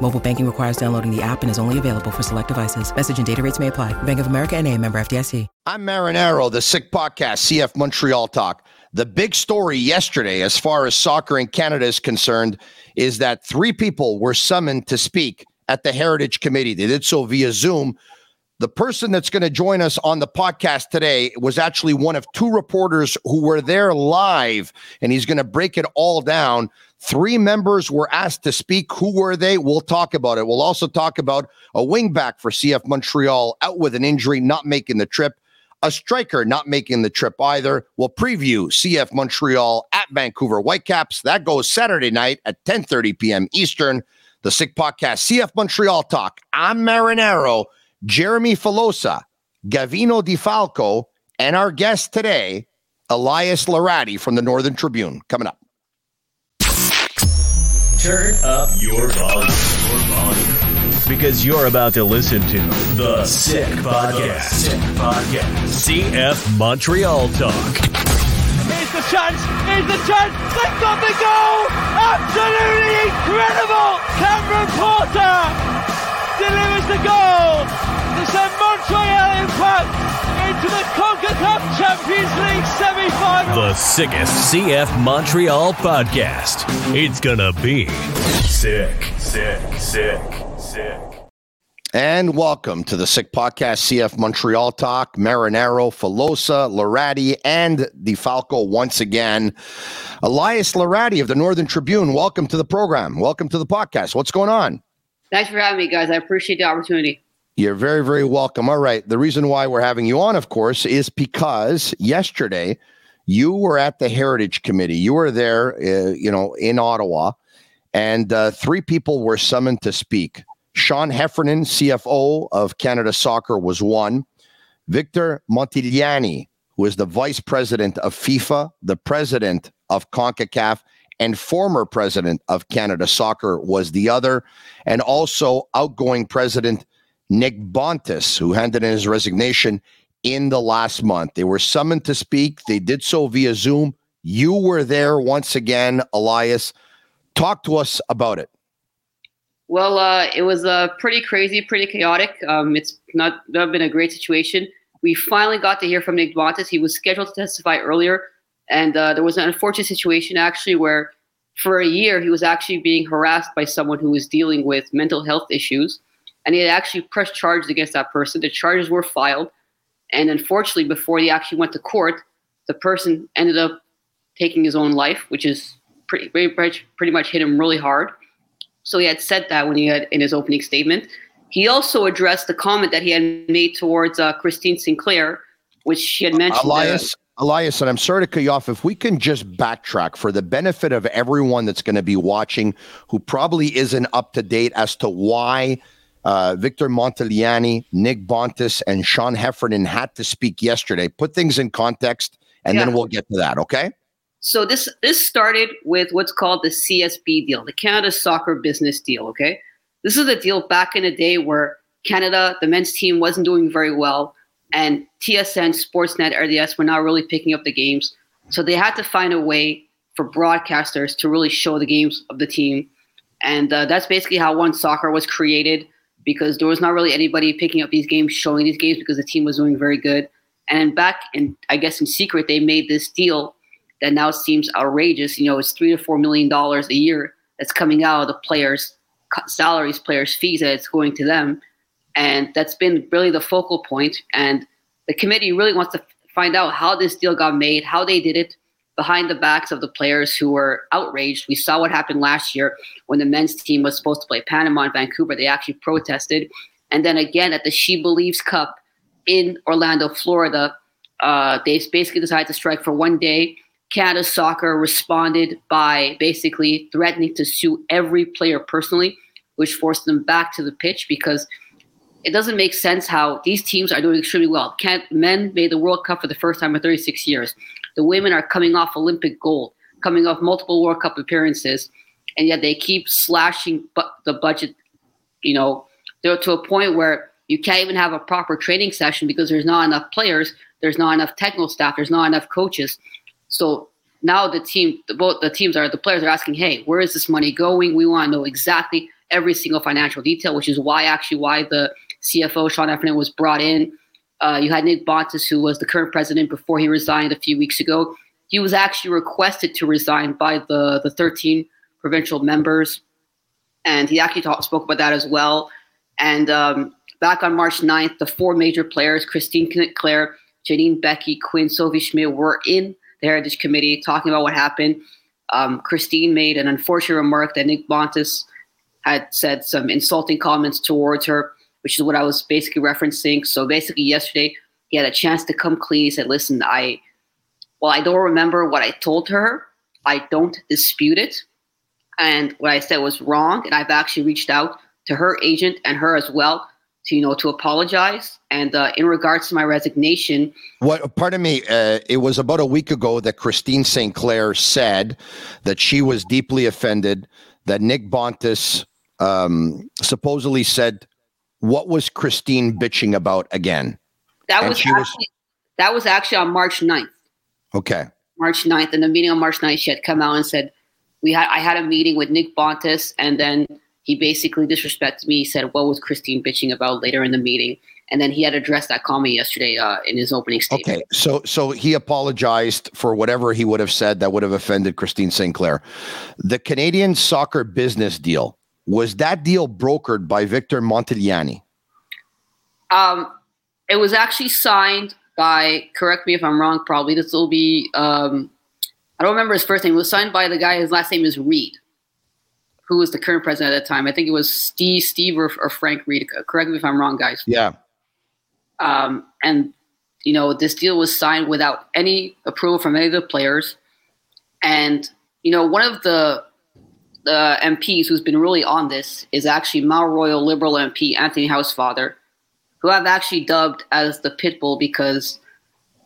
Mobile banking requires downloading the app and is only available for select devices. Message and data rates may apply. Bank of America and a member FDIC. I'm Marinaro, the Sick Podcast, CF Montreal Talk. The big story yesterday, as far as soccer in Canada is concerned, is that three people were summoned to speak at the Heritage Committee. They did so via Zoom. The person that's going to join us on the podcast today was actually one of two reporters who were there live, and he's going to break it all down. Three members were asked to speak. Who were they? We'll talk about it. We'll also talk about a wingback for CF Montreal out with an injury, not making the trip. A striker not making the trip either. We'll preview CF Montreal at Vancouver Whitecaps. That goes Saturday night at 10:30 p.m. Eastern. The Sick Podcast, CF Montreal Talk. I'm Marinaro, Jeremy Filosa, Gavino De Falco, and our guest today, Elias Laradi from the Northern Tribune. Coming up. Turn up your volume. Your volume. Because you're about to listen to The Sick Podcast. Sick Podcast. CF Montreal Talk. Here's the chance. Here's the chance. They've got the goal. Absolutely incredible. Cameron Porter delivers the goal to send Montreal Impact into the CONCACAF Champions League semi-final. The sickest CF Montreal podcast. It's gonna be sick, sick, sick, sick. And welcome to the Sick Podcast, CF Montreal Talk, Marinaro, Filosa, Laradi, and De Falco once again. Elias Laradi of the Northern Tribune, welcome to the program. Welcome to the podcast. What's going on? Thanks for having me, guys. I appreciate the opportunity. You're very, very welcome. All right. The reason why we're having you on, of course, is because yesterday you were at the Heritage Committee. You were there, uh, you know, in Ottawa, and uh, three people were summoned to speak. Sean Heffernan, CFO of Canada Soccer, was one. Victor Montagliani, who is the vice president of FIFA, the president of CONCACAF, and former president of Canada Soccer, was the other. And also outgoing president Nick Bontis, who handed in his resignation in the last month. They were summoned to speak. They did so via Zoom. You were there once again, Elias. Talk to us about it. Well, uh, it was uh, pretty crazy, pretty chaotic. Um, it's not, not been a great situation. We finally got to hear from Nick Bontis. He was scheduled to testify earlier, and uh, there was an unfortunate situation actually where, for a year, he was actually being harassed by someone who was dealing with mental health issues, and he had actually pressed charges against that person. The charges were filed, and unfortunately, before he actually went to court, the person ended up taking his own life, which is pretty, pretty much, pretty much hit him really hard. So he had said that when he had in his opening statement. He also addressed the comment that he had made towards uh, Christine Sinclair, which she had mentioned. Elias, Elias, and I'm sorry to cut you off. If we can just backtrack for the benefit of everyone that's going to be watching who probably isn't up to date as to why uh, Victor Montagliani, Nick Bontis, and Sean Heffernan had to speak yesterday. Put things in context, and then we'll get to that, okay? So this this started with what's called the CSB deal, the Canada Soccer Business Deal. Okay, this is a deal back in the day where Canada, the men's team, wasn't doing very well, and TSN, Sportsnet, RDS were not really picking up the games. So they had to find a way for broadcasters to really show the games of the team, and uh, that's basically how One Soccer was created because there was not really anybody picking up these games, showing these games because the team was doing very good. And back in, I guess, in secret, they made this deal that now seems outrageous. You know, it's three to four million dollars a year that's coming out of the players' salaries, players' fees that it's going to them, and that's been really the focal point. And the committee really wants to find out how this deal got made, how they did it, behind the backs of the players who were outraged. We saw what happened last year when the men's team was supposed to play Panama and Vancouver. They actually protested. And then again at the She Believes Cup in Orlando, Florida, uh, they basically decided to strike for one day. Canada Soccer responded by basically threatening to sue every player personally, which forced them back to the pitch because it doesn't make sense how these teams are doing extremely well. Can men made the World Cup for the first time in 36 years. The women are coming off Olympic gold, coming off multiple World Cup appearances, and yet they keep slashing bu- the budget. You know, they're to a point where you can't even have a proper training session because there's not enough players, there's not enough technical staff, there's not enough coaches. So now the team, the, both the teams are the players are asking, hey, where is this money going? We want to know exactly every single financial detail, which is why actually why the CFO Sean Heffernan was brought in. Uh, you had Nick Bontis, who was the current president before he resigned a few weeks ago. He was actually requested to resign by the, the 13 provincial members. And he actually talk, spoke about that as well. And um, back on March 9th, the four major players, Christine Claire, Janine Beckie, Quinn, Sophie Schmidt, were in the Heritage Committee talking about what happened. Um, Christine made an unfortunate remark that Nick Bontis had said some insulting comments towards her which is what I was basically referencing. So basically, yesterday he had a chance to come clean. He said, "Listen, I, well, I don't remember what I told her. I don't dispute it, and what I said was wrong. And I've actually reached out to her agent and her as well." To, you know, to apologize, and uh, in regards to my resignation, what? Pardon me. Uh, it was about a week ago that Christine Sinclair said that she was deeply offended that Nick Bontis um, supposedly said what was Christine bitching about again? That was, actually, was that was actually on March 9th. Okay. March 9th. In the meeting on March 9th, she had come out and said, We had I had a meeting with Nick Bontis, and then he basically disrespected me. He said, What was Christine bitching about later in the meeting? And then he had addressed that comment yesterday uh, in his opening statement. Okay, so so he apologized for whatever he would have said that would have offended Christine Sinclair. The Canadian soccer business deal was that deal brokered by Victor Montagliani? Um, it was actually signed by. Correct me if I'm wrong. Probably this will be. Um, I don't remember his first name. It was signed by the guy. His last name is Reed, who was the current president at that time. I think it was Steve, Steve or, or Frank Reed. Correct me if I'm wrong, guys. Yeah. Um, and you know this deal was signed without any approval from any of the players, and you know one of the the MPs who's been really on this is actually Mount Royal Liberal MP Anthony Housefather, who I've actually dubbed as the Pitbull because,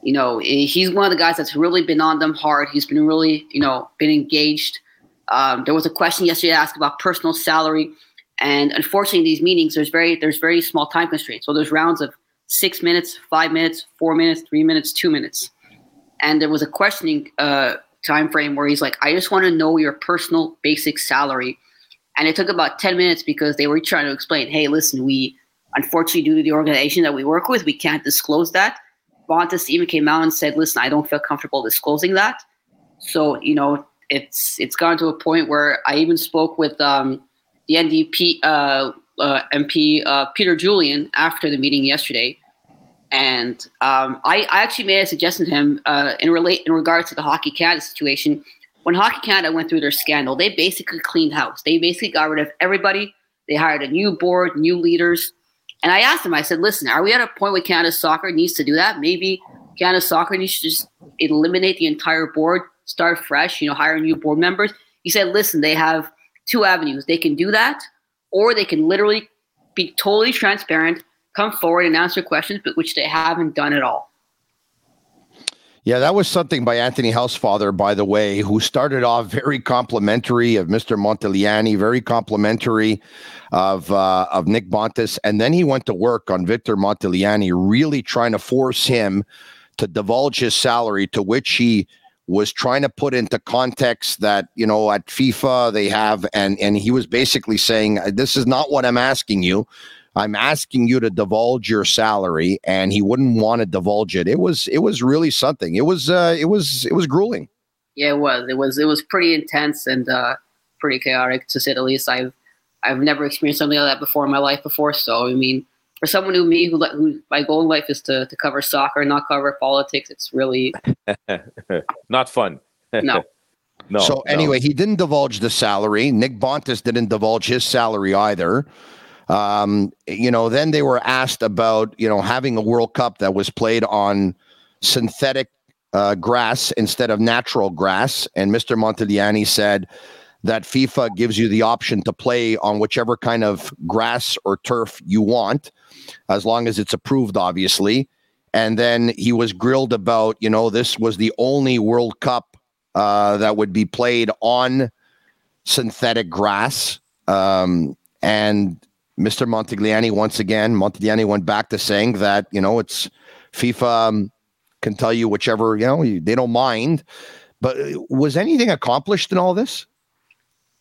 you know, he's one of the guys that's really been on them hard. He's been really, you know, been engaged. Um, there was a question yesterday asked about personal salary, and unfortunately, these meetings there's very there's very small time constraints. So there's rounds of six minutes, five minutes, four minutes, three minutes, two minutes, and there was a questioning. Uh, time frame where he's like, I just want to know your personal basic salary. And it took about 10 minutes because they were trying to explain, hey, listen, we unfortunately due to the organization that we work with, we can't disclose that. Bontis even came out and said, listen, I don't feel comfortable disclosing that. So, you know, it's it's gone to a point where I even spoke with um, the NDP uh, uh, MP uh, Peter Julian after the meeting yesterday, and um, I, I, actually made a suggestion to him uh, in relate in regards to the Hockey Canada situation. When Hockey Canada went through their scandal, they basically cleaned house. They basically got rid of everybody. They hired a new board, new leaders. And I asked him, I said, listen, are we at a point where Canada Soccer needs to do that? Maybe Canada Soccer needs to just eliminate the entire board, start fresh, you know, hire new board members. He said, listen, they have two avenues. They can do that, or they can literally be totally transparent come forward and answer questions, but which they haven't done at all. Yeah, that was something by Anthony Housefather, by the way, who started off very complimentary of Mr. Montagliani, very complimentary of uh, of Nick Bontis, and then he went to work on Victor Montagliani, really trying to force him to divulge his salary, to which he was trying to put into context that you know at FIFA they have, and and he was basically saying, "This is not what I'm asking you." I'm asking you to divulge your salary, and he wouldn't want to divulge it. It was it was really something. It was uh, it was it was grueling. Yeah, it was. It was it was pretty intense and uh, pretty chaotic to say the least. I've I've never experienced something like that before in my life before. So I mean, for someone who me who, who my goal in life is to, to cover soccer and not cover politics, it's really not fun. no. No. So no. anyway, he didn't divulge the salary. Nick Bontis didn't divulge his salary either. Um, you know, then they were asked about you know having a World Cup that was played on synthetic uh, grass instead of natural grass, and Mr. Montagliani said that FIFA gives you the option to play on whichever kind of grass or turf you want, as long as it's approved, obviously. And then he was grilled about, you know, this was the only World Cup uh, that would be played on synthetic grass. Um, and Mr. Montagliani, once again, Montagliani went back to saying that, you know, it's FIFA um, can tell you whichever, you know, they don't mind. But uh, was anything accomplished in all this?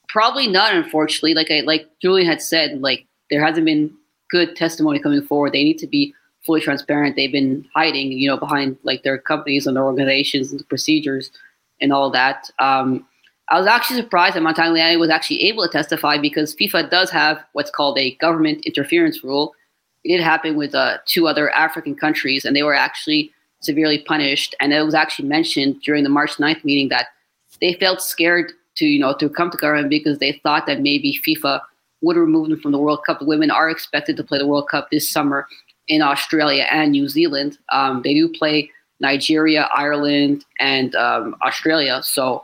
Probably not, unfortunately. Like I like Julian had said, like there hasn't been good testimony coming forward. They need to be fully transparent. They've been hiding, you know, behind like their companies and their organizations and the procedures and all that. Um, I was actually surprised that Montagliani was actually able to testify because FIFA does have what's called a government interference rule. It did happen with uh, two other African countries, and they were actually severely punished. And it was actually mentioned during the March 9th meeting that they felt scared to, you know, to come to government because they thought that maybe FIFA would remove them from the World Cup. The women are expected to play the World Cup this summer in Australia and New Zealand. Um, they do play Nigeria, Ireland, and um, Australia. So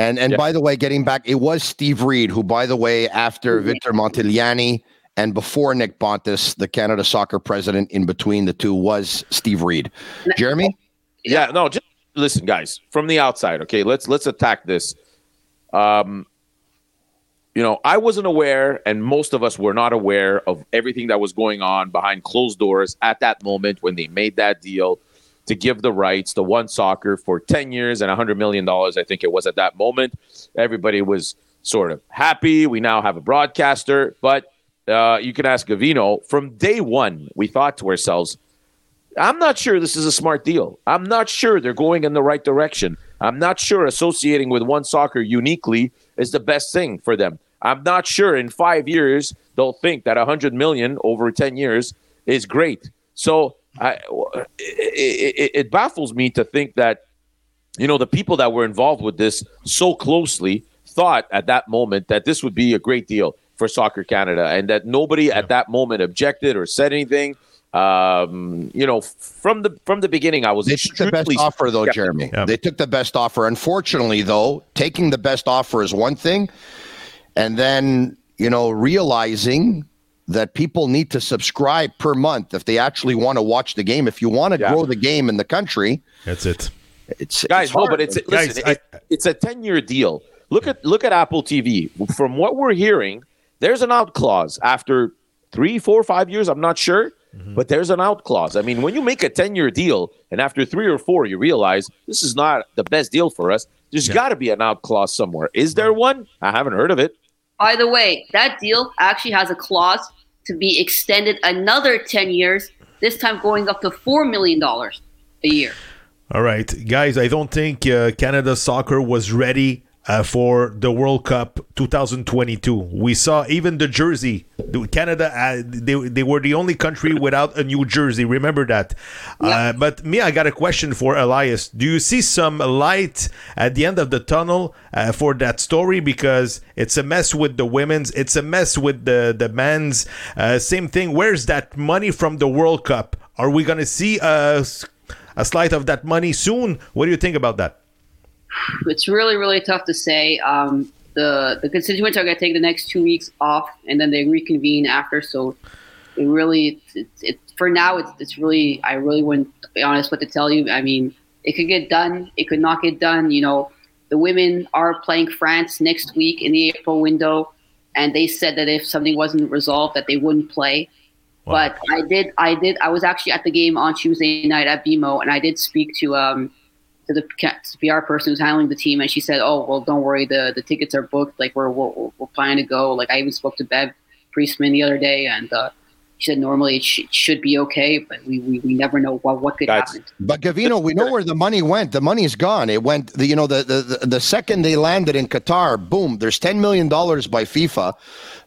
And and by the way, getting back, it was Steve Reed who, by the way, after Victor Montagliani and before Nick Bontis, the Canada soccer president, in between the two was Steve Reed. Jeremy, Yeah, no, just listen, guys, from the outside, okay, let's let's attack this. Um, you know, I wasn't aware, and most of us were not aware of everything that was going on behind closed doors at that moment when they made that deal to give the rights to one soccer for 10 years and $100 million, I think it was at that moment. Everybody was sort of happy. We now have a broadcaster, but uh, you can ask Gavino. From day one, we thought to ourselves, I'm not sure this is a smart deal. I'm not sure they're going in the right direction. I'm not sure associating with one soccer uniquely is the best thing for them. I'm not sure in five years they'll think that 100 million over 10 years is great. So I, it, it, it baffles me to think that you know the people that were involved with this so closely thought at that moment that this would be a great deal for Soccer Canada, and that nobody at that moment objected or said anything. Um, you know, from the from the beginning, I was they took the best offer, though, skeptical. Jeremy. They took the best offer. Unfortunately, though, taking the best offer is one thing, and then you know realizing that people need to subscribe per month if they actually want to watch the game. If you want to grow the game in the country, That's it. It's guys, it's no, but it's Guys, listen, I- it- it's a ten year deal. Look at look at Apple TV. From what we're hearing, there's an out clause after three, four, five years. I'm not sure, Mm-hmm. but there's an out clause. I mean, when you make a ten year deal and after three or four you realize this is not the best deal for us, there's got to be an out clause somewhere. Is there one? I haven't heard of it. By the way, that deal actually has a clause to be extended another 10 years, this time going up to $4 million a year. All right, guys, I don't think uh, Canada soccer was ready uh, for the World Cup 2022. We saw even the jersey. Canada, uh, they, they were the only country without a new jersey. Remember that. Uh, but me, I got a question for Elias. Do you see some light at the end of the tunnel uh, for that story? Because it's a mess with the women's, it's a mess with the the men's. Uh, same thing. Where's that money from the World Cup? Are we gonna see a a slide of that money soon? What do you think about that? It's really, really tough to say. Um, the the constituents are going to take the next two weeks off, and then they reconvene after. So it really, it's, it, for now, it's it's really, I really wouldn't be honest what to tell you. I mean, it could get done, it could not get done. You know, the women are playing France next week in the April window, and they said that if something wasn't resolved, that they wouldn't play. Wow. But I did, I did, I was actually at the game on Tuesday night at BMO, and I did speak to um to the PR person who's handling the team, and she said, "Oh, well, don't worry, the the tickets are booked. Like we're we're, we're planning to go. Like I even spoke to Bev Priestman the other day, and uh, she said normally it, sh- it, should be okay, but we, we, we never know what what could That's, happen. But Gavino, we know where the money went. The money's gone. It went. The, you know, the, the the second they landed in Qatar, boom. There's ten million dollars by FIFA.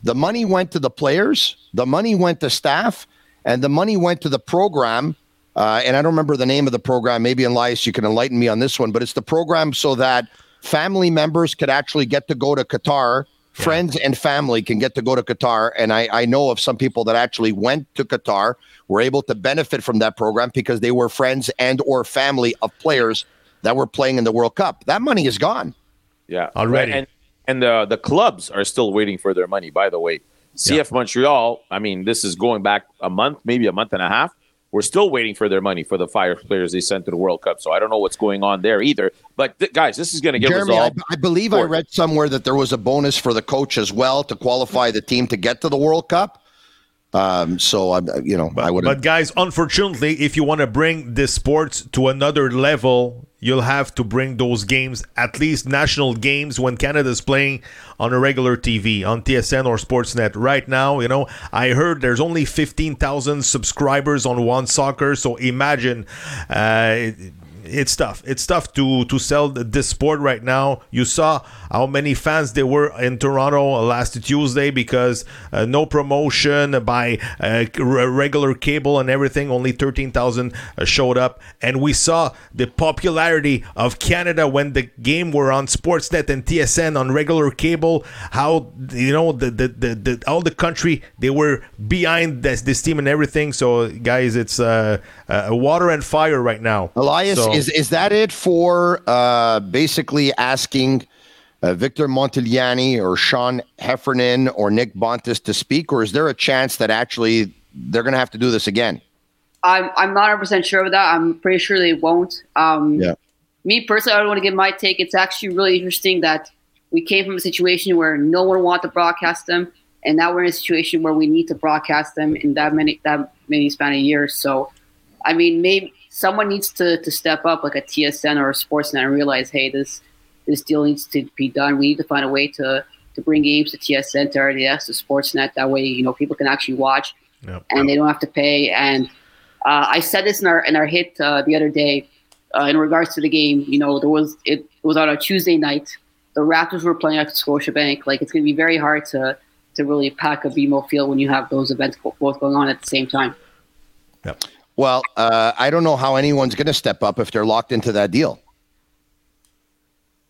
The money went to the players. The money went to staff, and the money went to the program uh, and I don't remember the name of the program. Maybe Elias, you can enlighten me on this one, but it's the program so that family members could actually get to go to Qatar. Yeah. Friends and family can get to go to Qatar. And I, I know of some people that actually went to Qatar, were able to benefit from that program because they were friends and or family of players that were playing in the World Cup. That money is gone. Yeah. Already. And, and the, the clubs are still waiting for their money, by the way. CF yeah. Montreal, I mean, this is going back a month, maybe a month and a half we're still waiting for their money for the fire players they sent to the World Cup. So I don't know what's going on there either. But th- guys, this is going to get Jeremy, resolved. I, I believe for- I read somewhere that there was a bonus for the coach as well to qualify the team to get to the World Cup. Um, so I, you know, but, I would. But guys, unfortunately, if you want to bring this sports to another level, you'll have to bring those games, at least national games, when Canada's playing on a regular TV, on TSN or Sportsnet. Right now, you know, I heard there's only 15,000 subscribers on One Soccer. So imagine. Uh, it's tough. It's tough to to sell this sport right now. You saw how many fans there were in Toronto last Tuesday because uh, no promotion by uh, regular cable and everything. Only thirteen thousand uh, showed up, and we saw the popularity of Canada when the game were on Sportsnet and TSN on regular cable. How you know the the, the, the all the country they were behind this this team and everything. So guys, it's uh, uh water and fire right now. Elias. So, is is that it for uh, basically asking uh, Victor Montagliani or Sean Heffernan or Nick Bontis to speak, or is there a chance that actually they're going to have to do this again? I'm I'm not 100 percent sure of that. I'm pretty sure they won't. Um, yeah. Me personally, I don't want to give my take. It's actually really interesting that we came from a situation where no one wanted to broadcast them, and now we're in a situation where we need to broadcast them in that many that many span of years. So, I mean, maybe someone needs to, to step up, like a TSN or a Sportsnet, and realize, hey, this this deal needs to be done. We need to find a way to to bring games to TSN, to RDS, to Sportsnet. That way, you know, people can actually watch, yep. and they don't have to pay. And uh, I said this in our in our hit uh, the other day uh, in regards to the game. You know, there was it, it was on a Tuesday night. The Raptors were playing at Scotiabank. Like it's going to be very hard to to really pack a BMO field when you have those events both going on at the same time. Yep. Well, uh, I don't know how anyone's going to step up if they're locked into that deal.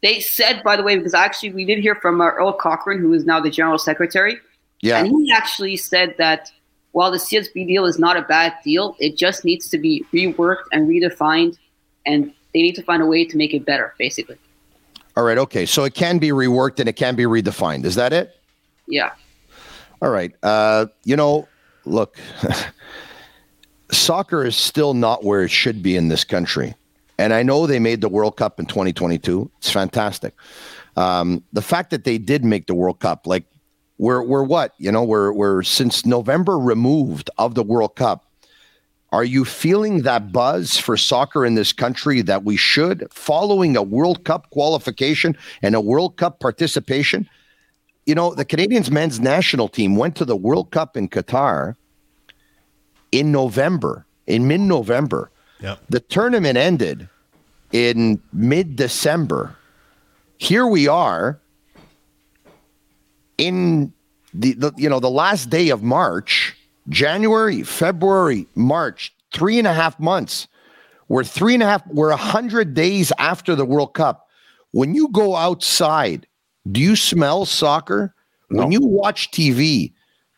They said, by the way, because actually we did hear from uh, Earl Cochrane, who is now the general secretary. Yeah. And he actually said that while the CSB deal is not a bad deal, it just needs to be reworked and redefined, and they need to find a way to make it better, basically. All right. Okay. So it can be reworked and it can be redefined. Is that it? Yeah. All right. Uh, you know, look. soccer is still not where it should be in this country. And I know they made the World Cup in 2022. It's fantastic. Um, the fact that they did make the World Cup, like we're we're what you know we're we're since November removed of the World Cup. Are you feeling that buzz for soccer in this country that we should, following a World Cup qualification and a World Cup participation? You know, the Canadians men's national team went to the World Cup in Qatar in November, in mid November. Yep. The tournament ended in mid December. here we are in the, the you know the last day of March, January, February, March, three and a half months. We're three and a half, we're a hundred days after the World Cup. When you go outside, do you smell soccer? When you watch TV,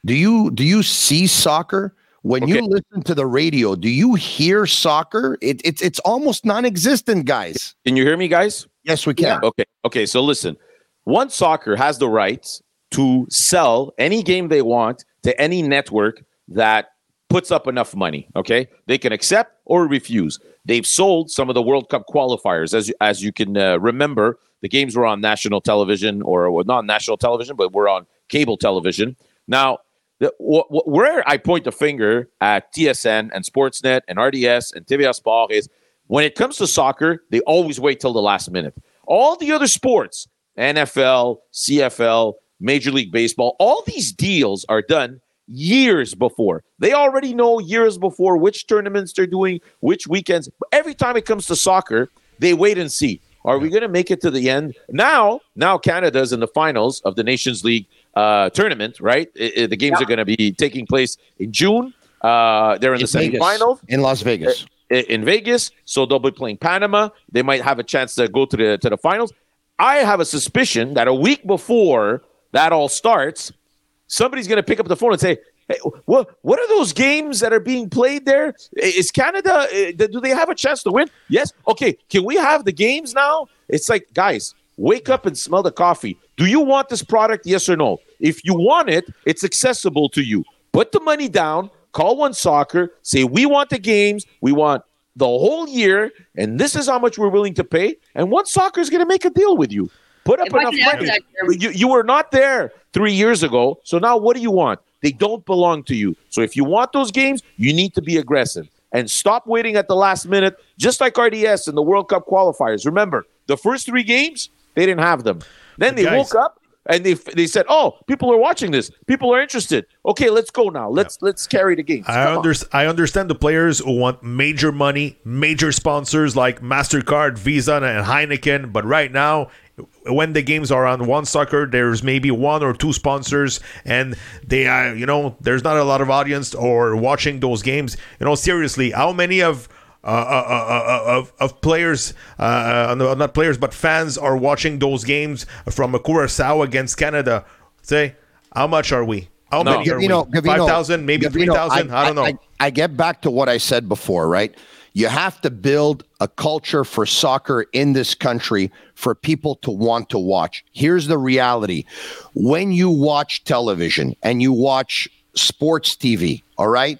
do you do you see soccer? When you listen to the radio, do you hear soccer? It, it's it's almost non-existent, guys. Can you hear me, guys? Yes, we can. Okay. Okay. So listen, one soccer has the right to sell any game they want to any network that puts up enough money. Okay, they can accept or refuse. They've sold some of the World Cup qualifiers, as as you can uh, remember. The games were on national television, or well, not national television, but were on cable television. Now, the, wh- wh- where I point the finger at TSN and Sportsnet and RDS and TVA Sport is when it comes to soccer, they always wait till the last minute. All the other sports, NFL, CFL, Major League Baseball, all these deals are done years before. They already know years before which tournaments they're doing, which weekends. Every time it comes to soccer, they wait and see. Are we going to make it to the end? Now, now Canada's in the finals of the Nations League uh, tournament, right? I- I- the games are going to be taking place in June. Uh, they're in, In the Vegas. semifinals in Las Vegas. i- in Vegas, so they'll be playing Panama. They might have a chance to go to the to the finals. I have a suspicion that a week before that all starts, somebody's going to pick up the phone and say, "Hey, what what are those games that are being played there? Is Canada? uh, Do they have a chance to win? Yes. Okay. Can we have the games now? It's like, guys, wake up and smell the coffee. Do you want this product? Yes or no? If you want it, it's accessible to you. Put the money down. Call one soccer. Say we want the games. We want the whole year, and this is how much we're willing to pay. And one soccer is going to make a deal with you. Put up If enough can add to money. that, you, you were not there three years ago. So now what do you want? They don't belong to you. So if you want those games, you need to be aggressive and stop waiting at the last minute, just like RDS in the World Cup qualifiers. Remember, the first three games, they didn't have them. Then they Guys- woke up and they they said, "Oh, people are watching this. People are interested. Okay, let's go now. Let's let's carry the games." I, under, I understand the players who want major money, major sponsors like MasterCard, Visa, and Heineken. But right now, when the games are on one soccer, there's maybe one or two sponsors, and they are, you know, there's not a lot of audience or watching those games. You know, seriously, how many of Uh, uh, uh, of, of players, uh, uh, not players, but fans are watching those games from a Curacao against Canada. Say, how much are we? How many are Gavino, we? Five thousand, maybe Gavino, three thousand. I, don't know. I, I get back to what I said before, right? You have to build a culture for soccer in this country for people to want to watch. Here's the reality when you watch television and you watch sports TV, all right?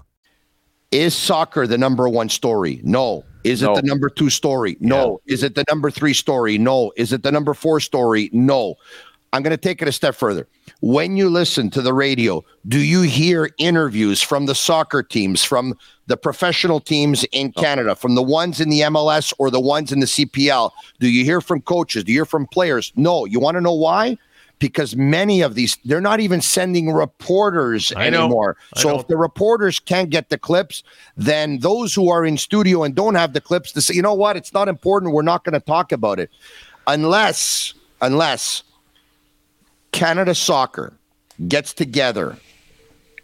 Is soccer the number one story? No. Is No. it the number two story? No. Is it the number three story? No. Is it the number four story? No. I'm going to take it a step further. When you listen to the radio, do you hear interviews from the soccer teams, from the professional teams in Canada, from the ones in the MLS or the ones in the CPL? Do you hear from coaches? Do you hear from players? No. You want to know why? Because many of these, they're not even sending reporters I know. anymore. I So if the reporters can't get the clips, then those who are in studio and don't have the clips to say, you know what, it's not important. We're not going to talk about it, unless unless Canada Soccer gets together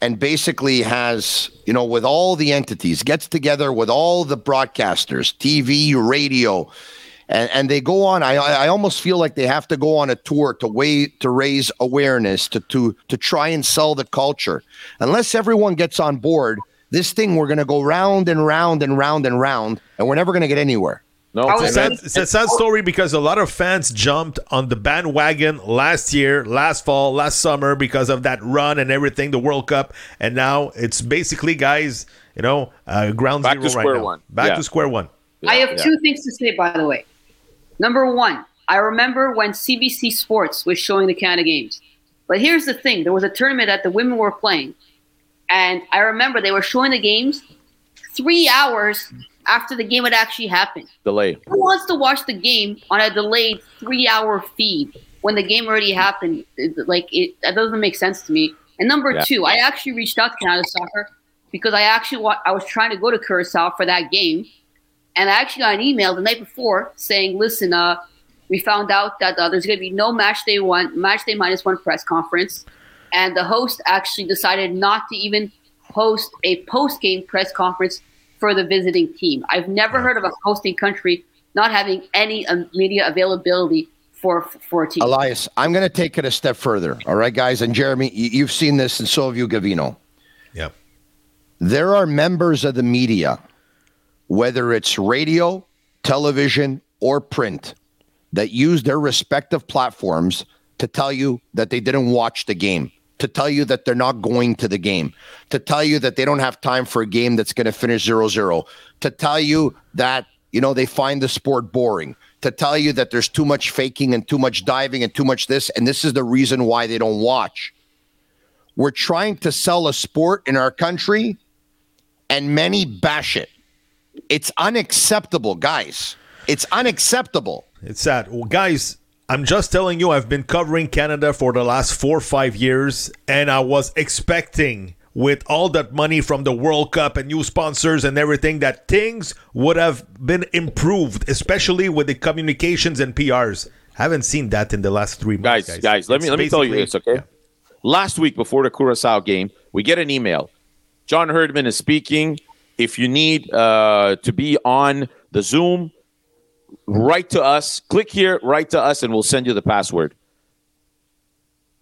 and basically has you know with all the entities gets together with all the broadcasters, TV, radio, and and they go on. I I almost feel like they have to go on a tour to way to raise awareness to to to try and sell the culture. Unless everyone gets on board, this thing we're going to go round and round and round and round, and we're never going to get anywhere. No, it's a, sad, it's a sad story because a lot of fans jumped on the bandwagon last year, last fall, last summer because of that run and everything, the World Cup, and now it's basically, guys, you know, uh, ground Back zero to right square now. one. Back Yeah. to square one. I have two things to say, by the way. Number one, I remember when CBC Sports was showing the Canada games. But here's the thing there was a tournament that the women were playing. And I remember they were showing the games three hours after the game had actually happened. Delay. Who wants to watch the game on a delayed three hour feed when the game already happened? Like, it, that doesn't make sense to me. And number Yeah. two, I actually reached out to Canada Soccer because I actually wa- I was trying to go to Curacao for that game. And I actually got an email the night before saying, listen, uh, we found out that uh, there's going to be no match day one, match day minus one press conference. And the host actually decided not to even host a post game press conference for the visiting team. I've never heard of a hosting country not having any um, media availability for for a team. Elias, I'm going to take it a step further. All right, guys, and Jeremy, you, you've seen this, and so have you, Gavino. Yep. There are members of the media, whether it's radio, television, or print, that use their respective platforms to tell you that they didn't watch the game, to tell you that they're not going to the game, to tell you that they don't have time for a game that's going to finish 0 0, to tell you that, you know, they find the sport boring, to tell you that there's too much faking and too much diving and too much this, and this is the reason why they don't watch. We're trying to sell a sport in our country, and many bash it. It's unacceptable, guys. It's unacceptable. It's sad. Well, guys, I'm just telling you, I've been covering Canada for the last four or five years, and I was expecting, with all that money from the World Cup and new sponsors and everything, that things would have been improved, especially with the communications and PRs. Haven't seen that in the last three months, guys, guys. guys, let me let me tell you basically- this, okay? Last week before the Curacao game, we get an email. John Herdman is speaking. If you need uh, to be on the Zoom, write to us. Click here, write to us, and we'll send you the password.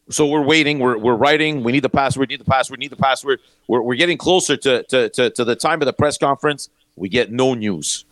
So we're waiting. We're, we're writing. We need the password. Need the password. Need the password. We're, we're getting closer to, to, to, to the time of the press conference. We get no news.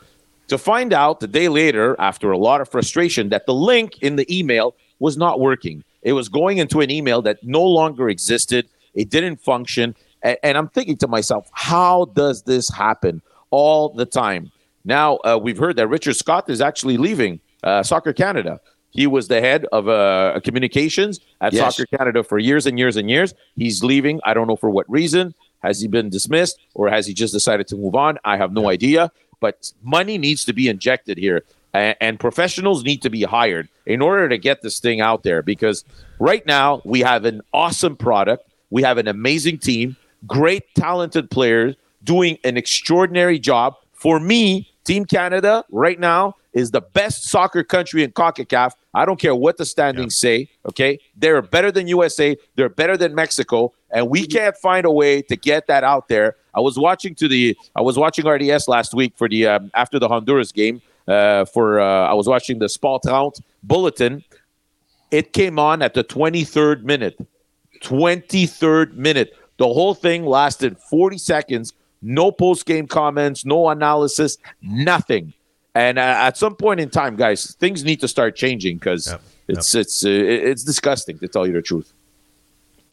To find out the day later, after a lot of frustration, that the link in the email was not working. It was going into an email that no longer existed. It didn't function. And, and I'm thinking to myself, how does this happen all the time? Now, uh, we've heard that Richard Scott is actually leaving uh, Soccer Canada. He was the head of uh, communications at Yes. Soccer Canada for years and years and years. He's leaving. I don't know for what reason. Has he been dismissed or has he just decided to move on? I have no idea. But money needs to be injected here, and, and professionals need to be hired in order to get this thing out there. Because right now we have an awesome product, we have an amazing team, great talented players doing an extraordinary job. For me, Team Canada right now is the best soccer country in CONCACAF. I don't care what the standings say, okay? They're better than USA, they're better than Mexico, and we can't find a way to get that out there. I was watching to the I was watching RDS last week for the um, after the Honduras game uh, for uh, I was watching the Sport 30 bulletin. It came on at the 23rd minute. 23rd minute. The whole thing lasted 40 seconds. No post game comments, no analysis, nothing. And uh, at some point in time, guys, things need to start changing because it's it's uh, it's disgusting to tell you the truth.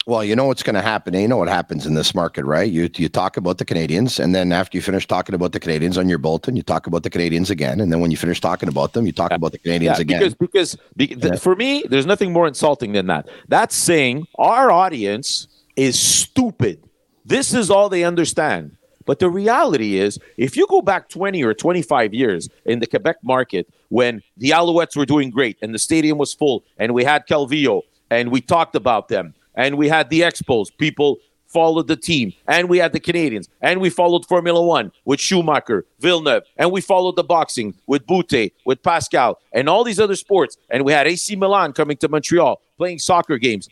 Well, you know what's going to happen. You know what happens in this market, right? You you talk about the Canadiens, and then after you finish talking about the Canadiens on your bulletin, you talk about the Canadiens again, and then when you finish talking about them, you talk about the Canadiens Yeah, again. Because because be- th- for me, there's nothing more insulting than that. That's saying our audience is stupid. This is all they understand. But the reality is, if you go back 20 or 25 years in the Quebec market when the Alouettes were doing great and the stadium was full and we had Calvillo and we talked about them and we had the Expos, people followed the team and we had the Canadiens and we followed Formula One with Schumacher, Villeneuve, and we followed the boxing with Bute, with Pascal, and all these other sports. And we had AC Milan coming to Montreal playing soccer games.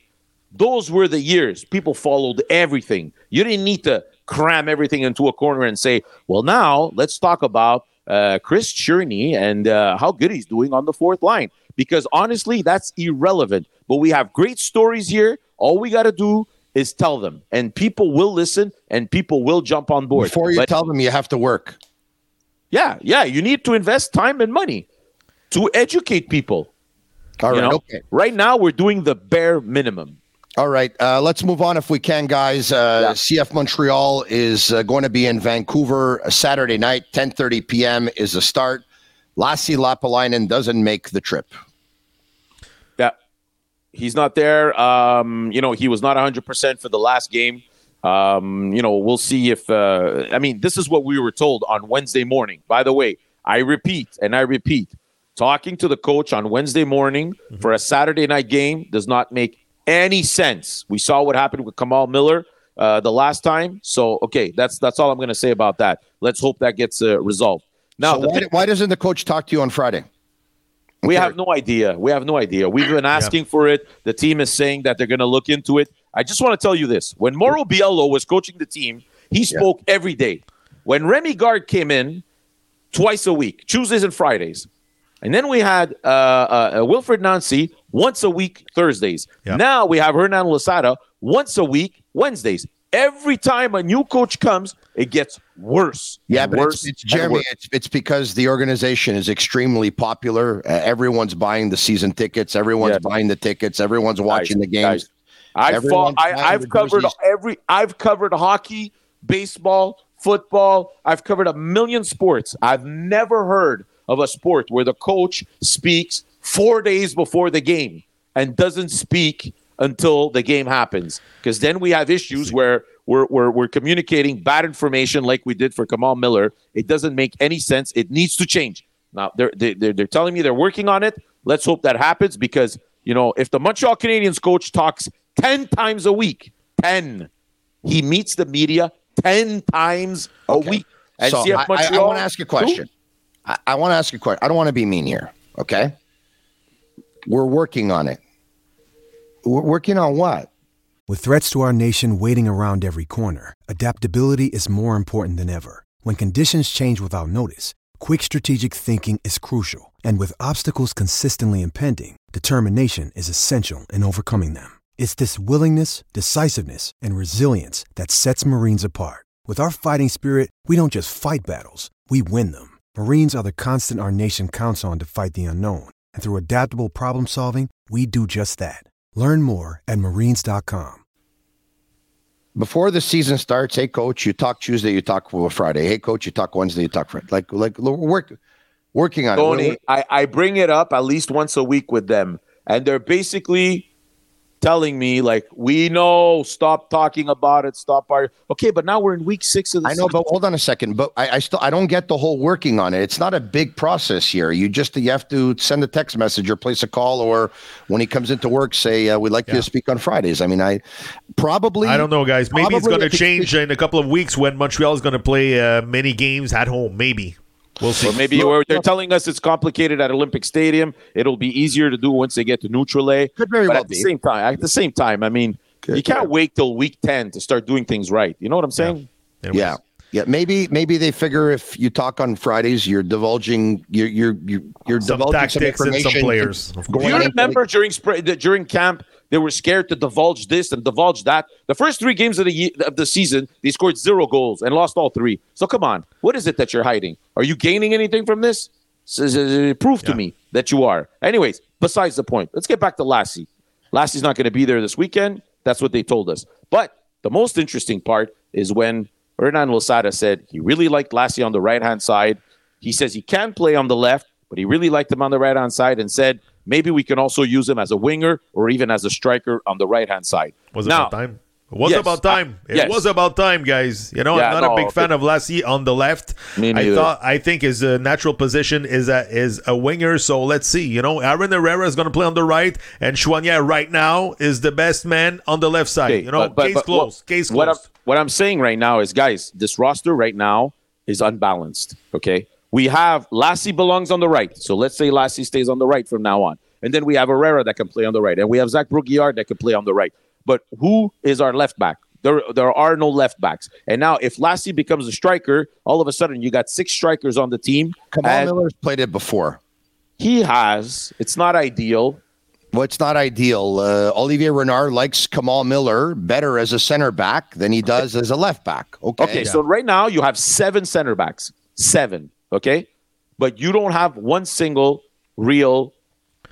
Those were the years people followed everything. You didn't need to cram everything into a corner and say, well, now let's talk about uh, Chris Tierney and uh, how good he's doing on the fourth line. Because honestly, that's irrelevant. But we have great stories here. All we got to do is tell them, and people will listen, and people will jump on board. Before you But- tell them, you have to work. yeah, yeah, you need to invest time and money to educate people. All right, okay. Right now, we're doing the bare minimum. All right, uh, let's move on if we can, guys. Uh, CF Montreal is uh, going to be in Vancouver uh, Saturday night, 10:30 p.m. is the start. Lassi Lappalainen doesn't make the trip. Yeah, he's not there. Um, you know, he was not 100% for the last game. Um, you know, we'll see if. Uh, I mean, this is what we were told on Wednesday morning. By the way, I repeat and I repeat talking to the coach on Wednesday morning for a Saturday night game does not make any sense. We saw what happened with Kamal Miller uh, the last time. So, okay, that's that's all I'm going to say about that. Let's hope that gets uh, resolved. Now, So why, thing- why doesn't the coach talk to you on Friday? we have no idea. We have no idea. We've been asking for it. The team is saying that they're going to look into it. I just want to tell you this: when Mauro Biello was coaching the team, he spoke every day. When Rémi Garde came in, twice a week, Tuesdays and Fridays, and then we had uh, uh, uh, Wilfried Nancy once a week, Thursdays. Now we have Hernan Losada once a week, Wednesdays. Every time a new coach comes, it gets worse. Yeah, but worse it's, it's Jeremy. It's, it's because the organization is extremely popular. Uh, everyone's buying the season tickets. Everyone's buying the tickets. Everyone's watching the games. guys, I've fought, I, I've covered jerseys. every. I've covered hockey, baseball, football. I've covered a million sports. I've never heard of a sport where the coach speaks four days before the game and doesn't speak until the game happens. Because then we have issues where we're, we're, we're communicating bad information like we did for Kamal Miller. It doesn't make any sense. It needs to change. Now they're they- they're, they're telling me they're working on it. Let's hope that happens because you know if the Montreal Canadiens coach talks ten times a week, ten, he meets the media ten times a week. And so CF I, I, want to ask you a question. I, I want to ask you a question. I don't want to be mean here. Okay, we're working on it. We're working on what? With threats to our nation waiting around every corner, adaptability is more important than ever. When conditions change without notice, quick strategic thinking is crucial. And with obstacles consistently impending, determination is essential in overcoming them. It's this willingness, decisiveness, and resilience that sets Marines apart. With our fighting spirit, we don't just fight battles, we win them. Marines are the constant our nation counts on to fight the unknown. And through adaptable problem solving, we do just that. Learn more at marines.com. Before the season starts, hey coach, you talk Tuesday, you talk Friday. Hey coach, you talk Wednesday, you talk Friday. Like like we're work, working on it. Tony, I, I bring it up at least once a week with them, and they're basically telling me like, "We know, stop talking about it, stop our." Okay, but now we're in week six of the I know, but hold on a second. But I, I still I don't get the whole working on it. It's not a big process here. You just you have to send a text message or place a call, or when he comes into work, say uh, we'd like you to speak on Fridays. I mean, I probably I don't know, guys. Maybe it's going to change in a couple of weeks when Montreal is going to play uh, many games at home. Maybe we'll see. Or maybe we're- they're telling us it's complicated at Olympic Stadium. It'll be easier to do once they get to neutral A. Could very but well at the same time. At the same time, I mean, you can't wait till week ten to start doing things right. You know what I'm saying? Yeah. Yeah, maybe maybe they figure if you talk on Fridays, you're divulging you're you're you're, you're Some divulging some tactics and some players, Do you into the- remember during spring, the, during camp they were scared to divulge this and divulge that? The first three games of the of the season, they scored zero goals and lost all three. So come on, what is it that you're hiding? Are you gaining anything from this? Prove to me that you are. Anyways, besides the point, let's get back to Lassi. Lassi's not going to be there this weekend. That's what they told us. But the most interesting part is when Hernan Losada said he really liked Lassi on the right hand side. He says he can play on the left, but he really liked him on the right hand side and said maybe we can also use him as a winger or even as a striker on the right hand side. Was it now, about time? It was Yes, about time. I- it was about time, guys. You know, Yeah, I'm not no, a big fan of Lassi on the left. I thought I think his uh, natural position is a is a winger. So let's see. You know, Aaron Herrera is going to play on the right, and Choinière right now is the best man on the left side. Okay, you know, but- but- case but closed. What, case what I'm, what I'm saying right now is, guys, this roster right now is unbalanced. Okay, we have Lassi belongs on the right, so let's say Lassi stays on the right from now on, and then we have Herrera that can play on the right, and we have Zach Brault-Guillard that can play on the right. But who is our left back? There, there are no left backs. And now, if Lassi becomes a striker, all of a sudden you got six strikers on the team. Kamal Miller's played it before. He has. It's not ideal. Well, it's not ideal. Uh, Olivier Renard likes Kamal Miller better as a center back than he does as a left back. Okay. Okay, so right now you have seven center backs. Seven. Okay. But you don't have one single real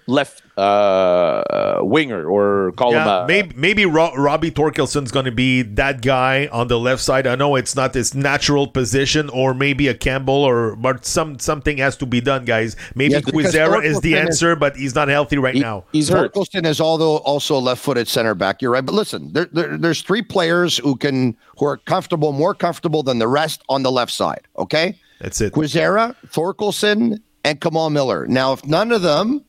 left uh, winger or call him Yeah, a maybe maybe Ro- Robbie Thorkelsson's going to be that guy on the left side. I know it's not his natural position, or maybe a Campbell, or but some something has to be done, guys. Maybe Yeah, Quizera is the Thorkelsson is- answer, but he's not healthy right now. Thorkelsson is although also a left-footed center back. You're right, but listen, there, there, there's three players who can who are comfortable, more comfortable than the rest on the left side. Okay, that's it. Quizera, Thorkelsson, and Kamal Miller. Now, if none of them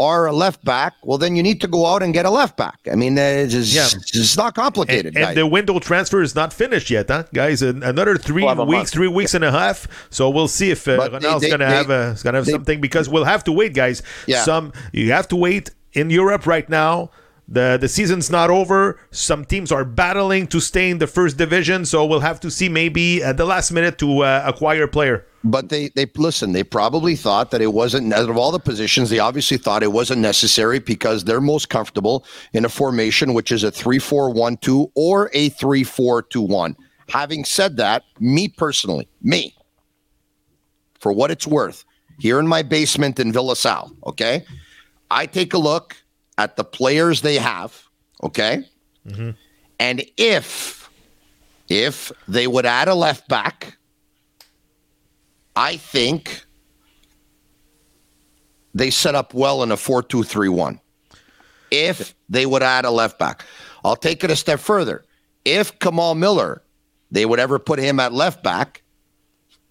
are a left back, well, then you need to go out and get a left back. I mean, uh, it's, just, Yeah. it's not complicated. And, and the window transfer is not finished yet, huh, guys? Another three We'll weeks, three weeks and a half. So we'll see if uh, But Ronald's gonna have a is gonna have they- something because we'll have to wait, guys. Yeah. Some you have to wait in Europe right now. The the season's not over. Some teams are battling to stay in the first division, so we'll have to see maybe at the last minute to uh, acquire a player. But they they listen. They probably thought that it wasn't out of all the positions. They obviously thought it wasn't necessary because they're most comfortable in a formation which is a three-four-one-two or a three-four-two-one. Having said that, me personally, me, for what it's worth, here in my basement in Villa Sal, okay, I take a look at the players they have, okay, mm-hmm. and if if they would add a left back. I think they set up well in a 4 2 3 1. If they would add a left back, I'll take it a step further. If Kamal Miller, they would ever put him at left back,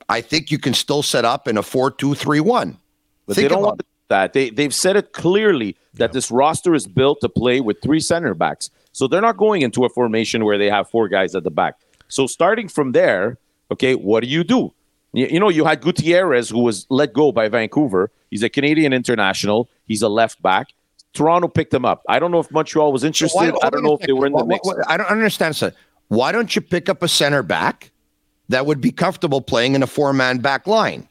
I think you can still set up in a 4 2 3 1. But they don't want that. They they've said it clearly that this roster is built to play with three center backs. So they're not going into a formation where they have four guys at the back. So starting from there, okay, what do you do? You, you know, you had Gutierrez who was let go by Vancouver. He's a Canadian international. He's a left back. Toronto picked him up. I don't know if Montreal was interested. Why- I don't know if they were in the mix. Why- why- I don't understand. Sir. Why don't you pick up a center back that would be comfortable playing in a four man back line?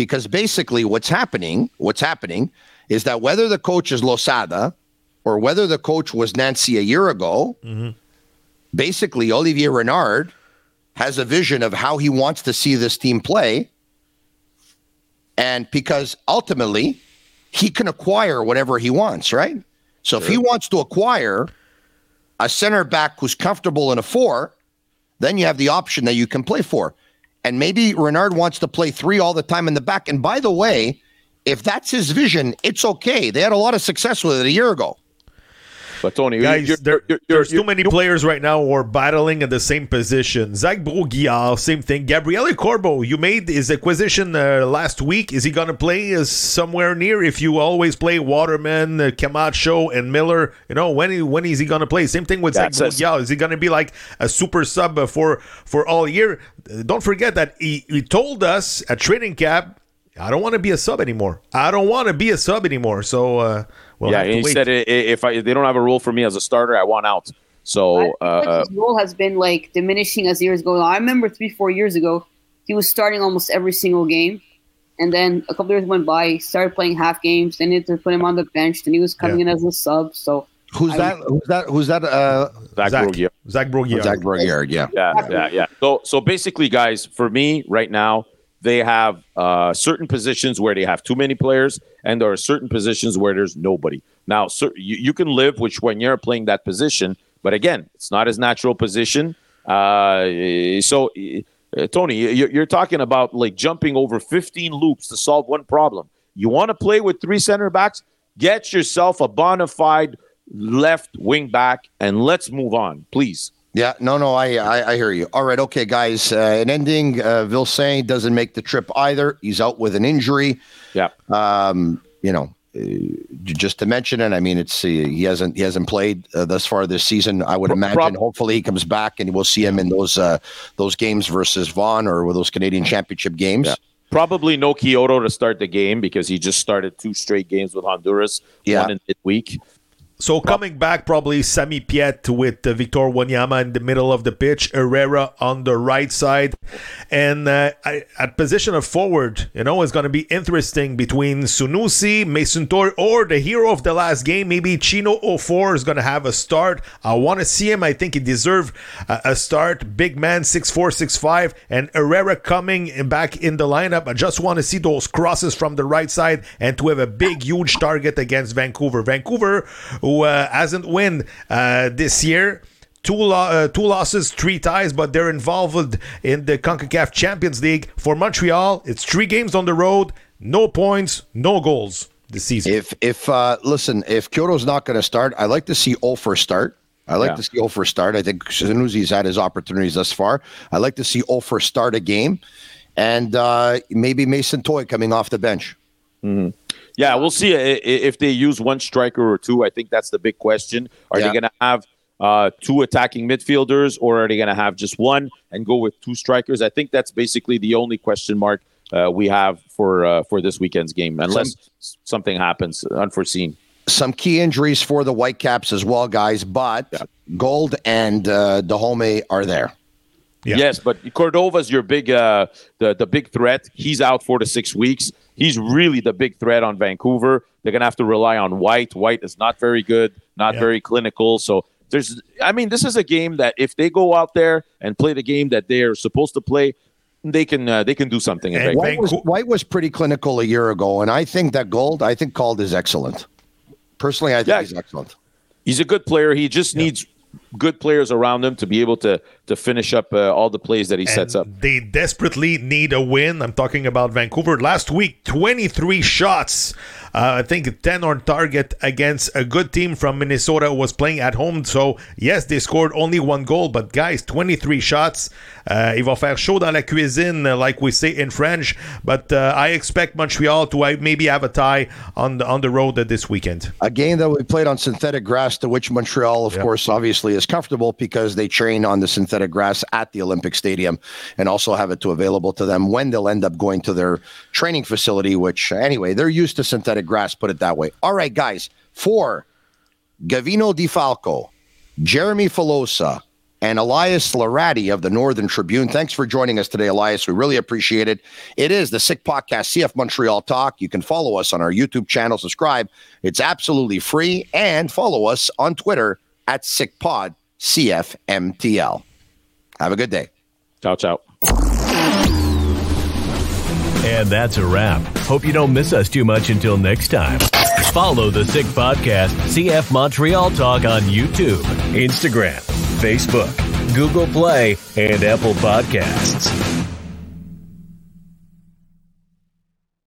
Because basically, what's happening, what's happening, is that whether the coach is Losada or whether the coach was Nancy a year ago, basically Olivier Renard has a vision of how he wants to see this team play. And because ultimately he can acquire whatever he wants, right? So if he wants to acquire a center back who's comfortable in a four, then you have the option that you can play four. And maybe Renard wants to play three all the time in the back. And by the way, if that's his vision, it's okay. They had a lot of success with it a year ago. But Tony, Guys, you're- there- you're- there's you're- too many players right now who are battling in the same position. Zach Brault-Guillard, same thing. Gabriele Corbo, you made his acquisition uh, last week. Is he going to play uh, somewhere near? If you always play Waterman, uh, Camacho, and Miller, you know when he, when is he going to play? Same thing with Zach That's us. Brault-Guillard. Is he going to be like a super sub uh, for for all year? Don't forget that he, he told us at training camp. I don't want to be a sub anymore. I don't want to be a sub anymore. So, uh, we'll yeah, and he wait. said i- i- if, I, if they don't have a role for me as a starter, I want out. So I feel like uh, his role has been like diminishing as years go. I remember three, four years ago, he was starting almost every single game, and then a couple years went by, he started playing half games. They had to put him on the bench. Then he was coming Yeah. in as a sub. So Who's I- that? Who's that? Who's that? Uh, Zach, Zach. Brault-Guillard. Zach Brault-Guillard. Zach Brault-Guillard, yeah. Yeah, yeah, yeah. So, so basically, guys, for me right now, they have uh, certain positions where they have too many players, and there are certain positions where there's nobody. Now, cer- you, you can live with when you're playing that position, but again, it's not his natural position. Uh, so, uh, Tony, you- you're talking about like jumping over 15 loops to solve one problem. You want to play with three center backs? Get yourself a bona fide left wing back, and let's move on, please. Yeah, no, no, I, I, I hear you. All right, okay, guys. Uh, an ending. Uh, Vilsaint doesn't make the trip either. He's out with an injury. Yeah. Um, you know, uh, just to mention it, I mean, it's uh, he hasn't he hasn't played uh, thus far this season. I would imagine. prob- hopefully, he comes back and we'll see him in those uh, those games versus Vaughn or with those Canadian Championship games. Yeah. Probably no Quioto to start the game because he just started two straight games with Honduras, Yeah. one in midweek. So coming back, probably Sami Piette with uh, Victor Wanyama in the middle of the pitch, Herrera on the right side, and uh, I, at position of forward, you know, it's going to be interesting between Sunusi, Mason Toye, or the hero of the last game, maybe Chinonso Offor is going to have a start. I want to see him. I think he deserves a, a start. Big man, six four, six five, and Herrera coming back in the lineup. I just want to see those crosses from the right side and to have a big, huge target against Vancouver. Vancouver who uh, hasn't won uh, this year. Two, lo- uh, two losses, three ties, but they're involved in the CONCACAF Champions League. For Montreal, it's three games on the road, no points, no goals this season. If if uh, listen, if Quioto's not going to start, I like to see Offor start. I like Yeah. to see Offor start. I think Sunusi's had his opportunities thus far. I like to see Offor start a game, and uh, maybe Mason Toye coming off the bench. Mhm. Yeah, we'll see i- i- if they use one striker or two. I think that's the big question. Are Yeah. they going to have uh, two attacking midfielders, or are they going to have just one and go with two strikers? I think that's basically the only question mark uh, we have for uh, for this weekend's game, unless s- something happens unforeseen. Some key injuries for the Whitecaps as well, guys. But Gauld and uh, Dájome are there. Yes, but Cordova's your big uh the the big threat. He's out four to six weeks. He's really the big threat on Vancouver. They're gonna have to rely on White. White is not very good, not Yeah. very clinical. So there's I mean, this is a game that if they go out there and play the game that they're supposed to play, they can uh, they can do something. in White was, White was pretty clinical a year ago, and I think that Gauld, I think Gauld is excellent. Personally, I think Yeah. he's excellent. He's a good player. He just needs good players around him to be able to to finish up uh, all the plays that he sets up. They desperately need a win. I'm talking about Vancouver. Last week, 23 shots. Uh, I think 10 on target against a good team from Minnesota was playing at home. So, yes, they scored only one goal, but guys, 23 shots. Uh, il va faire chaud dans la cuisine, uh, like we say in French. But uh, I expect Montreal to uh, maybe have a tie on the, on the road this weekend. A game that we played on synthetic grass, to which Montreal, of course, obviously is comfortable because they train on the synthetic grass at the Olympic Stadium and also have it to available to them when they'll end up going to their training facility, which, anyway, they're used to synthetic grass, put it that way. All right, guys, for Gavino De Falco, Jeremy Filosa, and Elias Laradi of the Northern Tribune. Thanks for joining us today, Elias. We really appreciate it. It is the Sick Podcast, CF Montreal Talk. You can follow us on our YouTube channel, subscribe. It's absolutely free, and follow us on Twitter at SickPod CFMTL. Have a good day. Ciao, ciao. And that's a wrap. Hope you don't miss us too much until next time. Follow the Sick Podcast, CF Montreal Talk on YouTube, Instagram, Facebook, Google Play, and Apple Podcasts.